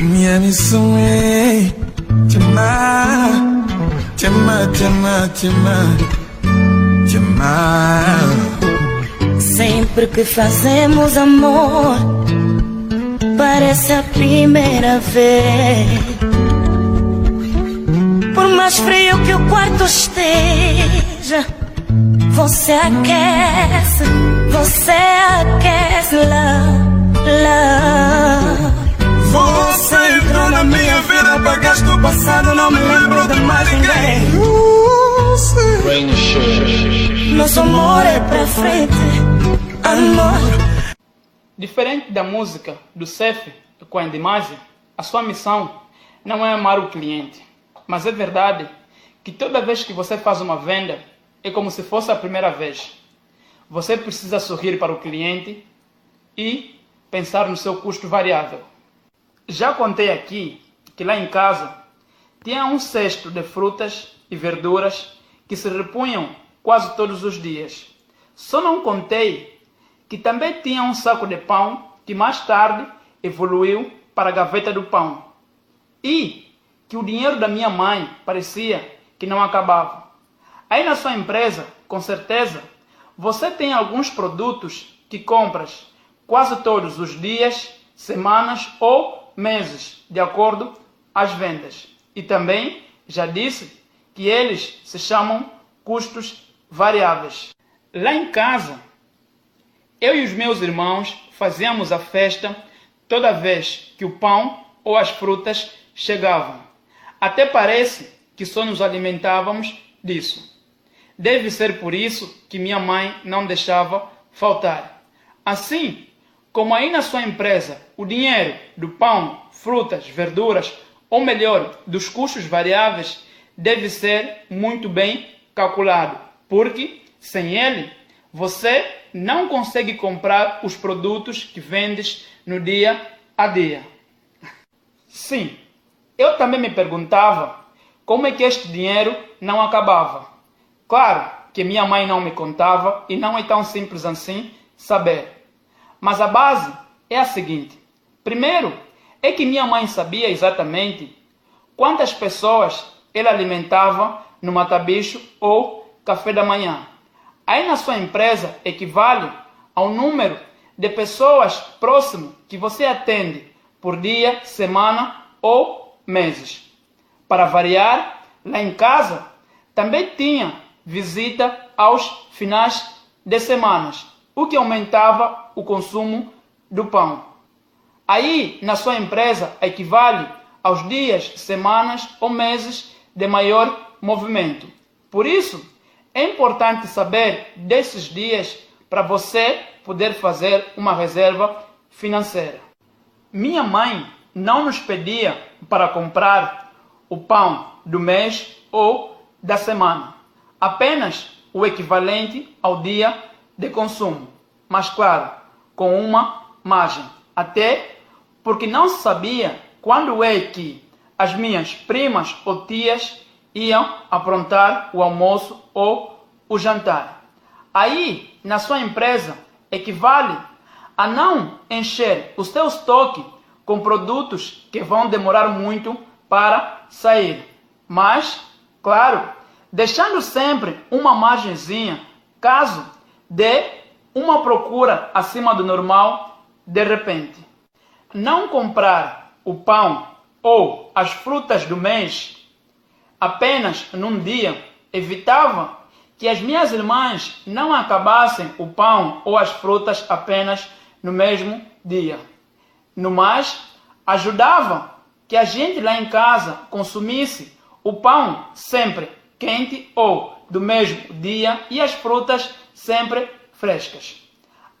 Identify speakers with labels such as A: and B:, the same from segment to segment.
A: Minha missão é te amar, te amar, te amar, te amar.
B: Sempre que fazemos amor, parece a primeira vez. Por mais frio que o quarto esteja, você aquece, você aquece lá, lá.
A: Você entrou na minha vida, apagaste o passado, não me lembro de mais ninguém.
B: Nosso amor é pra frente, amor.
C: Diferente da música do CEF com a Endimagem, a sua missão não é amar o cliente, mas é verdade que toda vez que você faz uma venda é como se fosse a primeira vez. Você precisa sorrir para o cliente e pensar no seu custo variável. Já contei aqui que lá em casa tinha um cesto de frutas e verduras que se repunham quase todos os dias. Só não contei que também tinha um saco de pão que mais tarde evoluiu para a gaveta do pão. E que o dinheiro da minha mãe parecia que não acabava. Aí na sua empresa, com certeza, você tem alguns produtos que compras quase todos os dias, semanas ou meses, de acordo às vendas. E também já disse que eles se chamam custos variáveis. Lá em casa, eu e os meus irmãos fazíamos a festa toda vez que o pão ou as frutas chegavam. Até parece que só nos alimentávamos disso. Deve ser por isso que minha mãe não deixava faltar. Assim, como aí na sua empresa o dinheiro do pão, frutas, verduras, ou melhor, dos custos variáveis, deve ser muito bem calculado, porque sem ele você não consegue comprar os produtos que vendes no dia a dia. Sim, eu também me perguntava como é que este dinheiro não acabava. Claro que minha mãe não me contava e não é tão simples assim saber. Mas a base é a seguinte: primeiro, é que minha mãe sabia exatamente quantas pessoas ela alimentava no matabicho ou café da manhã. Aí na sua empresa equivale ao número de pessoas próximo que você atende por dia, semana ou meses. Para variar, lá em casa também tinha visita aos finais de semanas o que aumentava o consumo do pão. Aí, na sua empresa, equivale aos dias, semanas ou meses de maior movimento. Por isso, é importante saber desses dias para você poder fazer uma reserva financeira. Minha mãe não nos pedia para comprar o pão do mês ou da semana, apenas o equivalente ao dia de consumo, mas claro, com uma margem. Até porque não sabia quando é que as minhas primas ou tias iam aprontar o almoço ou o jantar. Aí, na sua empresa, equivale a não encher o seu estoque com produtos que vão demorar muito para sair. Mas, claro, deixando sempre uma margenzinha caso de uma procura acima do normal de repente. Não comprar o pão ou as frutas do mês apenas num dia evitava que as minhas irmãs não acabassem o pão ou as frutas apenas no mesmo dia. No mais, ajudava que a gente lá em casa consumisse o pão sempre quente ou do mesmo dia e as frutas sempre frescas.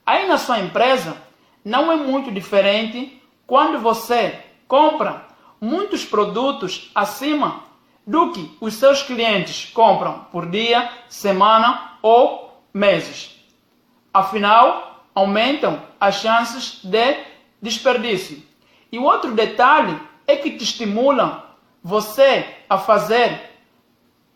C: Aí na sua empresa não é muito diferente quando você compra muitos produtos acima do que os seus clientes compram por dia, semana ou meses. Afinal, aumentam as chances de desperdício. E o outro detalhe é que te estimulam você a fazer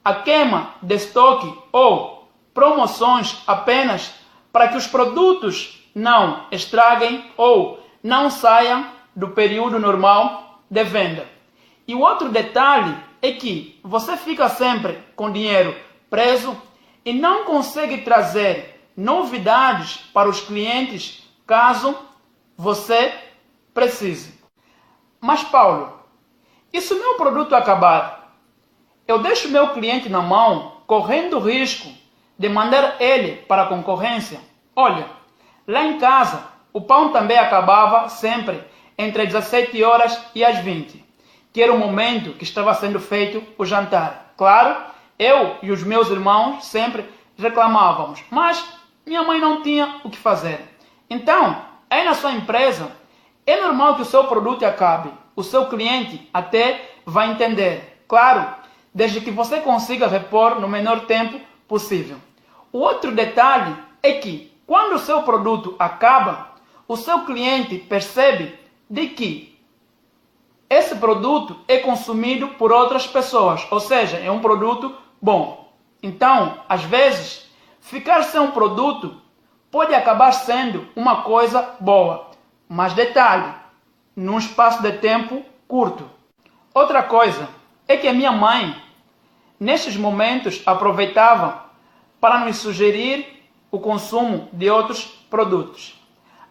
C: a queima de estoque ou promoções apenas para que os produtos não estraguem ou não saiam do período normal de venda. E o outro detalhe é que você fica sempre com dinheiro preso e não consegue trazer novidades para os clientes caso você precise. Mas, Paulo, e se o meu produto acabar? Eu deixo meu cliente na mão, correndo risco de mandar ele para a concorrência? Olha, lá em casa, o pão também acabava sempre entre as 17 horas e as 20, que era o momento que estava sendo feito o jantar. Claro, eu e os meus irmãos sempre reclamávamos, mas minha mãe não tinha o que fazer. Então, aí na sua empresa, é normal que o seu produto acabe. O seu cliente até vai entender. Claro, desde que você consiga repor no menor tempo possível. O outro detalhe é que, quando o seu produto acaba, o seu cliente percebe de que esse produto é consumido por outras pessoas, ou seja, é um produto bom. Então, às vezes, ficar sem um produto pode acabar sendo uma coisa boa. Mas detalhe, num espaço de tempo curto. Outra coisa é que a minha mãe, nestes momentos, aproveitava para nos sugerir o consumo de outros produtos.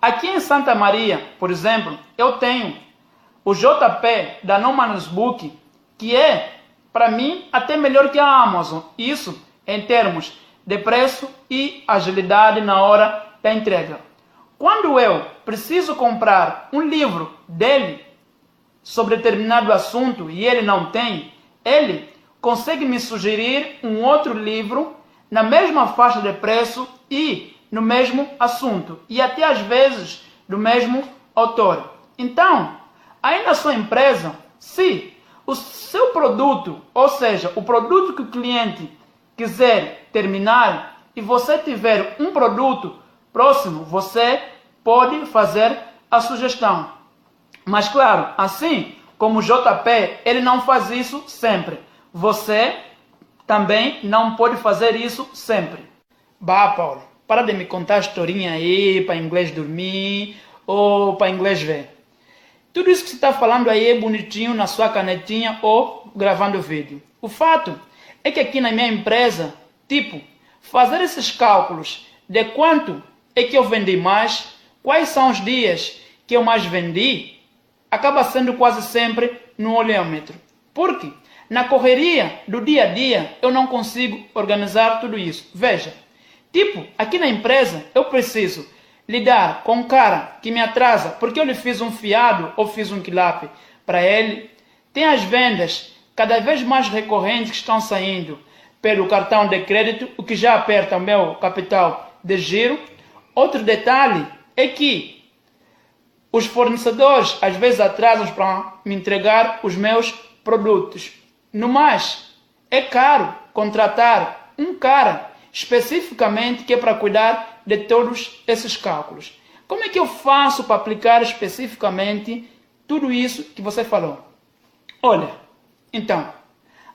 C: Aqui em Santa Maria, por exemplo, eu tenho o JP da No Man's Book, que é, para mim, até melhor que a Amazon. Isso em termos de preço e agilidade na hora da entrega. Quando eu preciso comprar um livro dele sobre determinado assunto e ele não tem, ele consegue me sugerir um outro livro na mesma faixa de preço e no mesmo assunto e até às vezes do mesmo autor. Então, aí na sua empresa, se o seu produto, ou seja, o produto que o cliente quiser terminar e você tiver um produto próximo, você pode fazer a sugestão. Mas claro, assim como o JP, ele não faz isso sempre. Você também não pode fazer isso sempre. Bah, Paulo, para de me contar historinha aí para inglês dormir ou para inglês ver. Tudo isso que você está falando aí é bonitinho na sua canetinha ou gravando vídeo. O fato é que aqui na minha empresa, tipo, fazer esses cálculos de quanto é que eu vendi mais, quais são os dias que eu mais vendi, acaba sendo quase sempre no olhômetro. Porque na correria do dia a dia eu não consigo organizar tudo isso. Veja, tipo, aqui na empresa eu preciso lidar com um cara que me atrasa porque eu lhe fiz um fiado ou fiz um quilape para ele. Tem as vendas cada vez mais recorrentes que estão saindo pelo cartão de crédito, o que já aperta o meu capital de giro. Outro detalhe é que os fornecedores às vezes atrasam para me entregar os meus produtos. No mais, é caro contratar um cara especificamente que é para cuidar de todos esses cálculos. Como é que eu faço para aplicar especificamente tudo isso que você falou? Olha, então,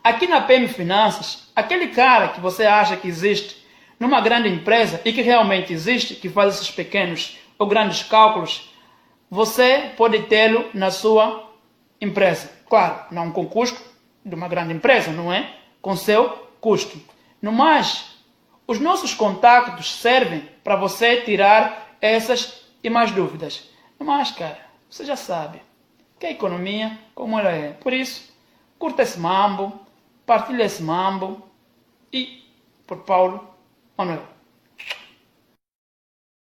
C: aqui na PM Finanças, aquele cara que você acha que existe numa grande empresa e que realmente existe, que faz esses pequenos ou grandes cálculos, você pode tê-lo na sua empresa. Claro, não com custo de uma grande empresa, não é? Com seu custo. No mais, os nossos contactos servem para você tirar essas e mais dúvidas. No mais, cara, você já sabe que a economia, como ela é. Por isso, curta esse mambo, partilhe esse mambo e, por Paulo Manuel.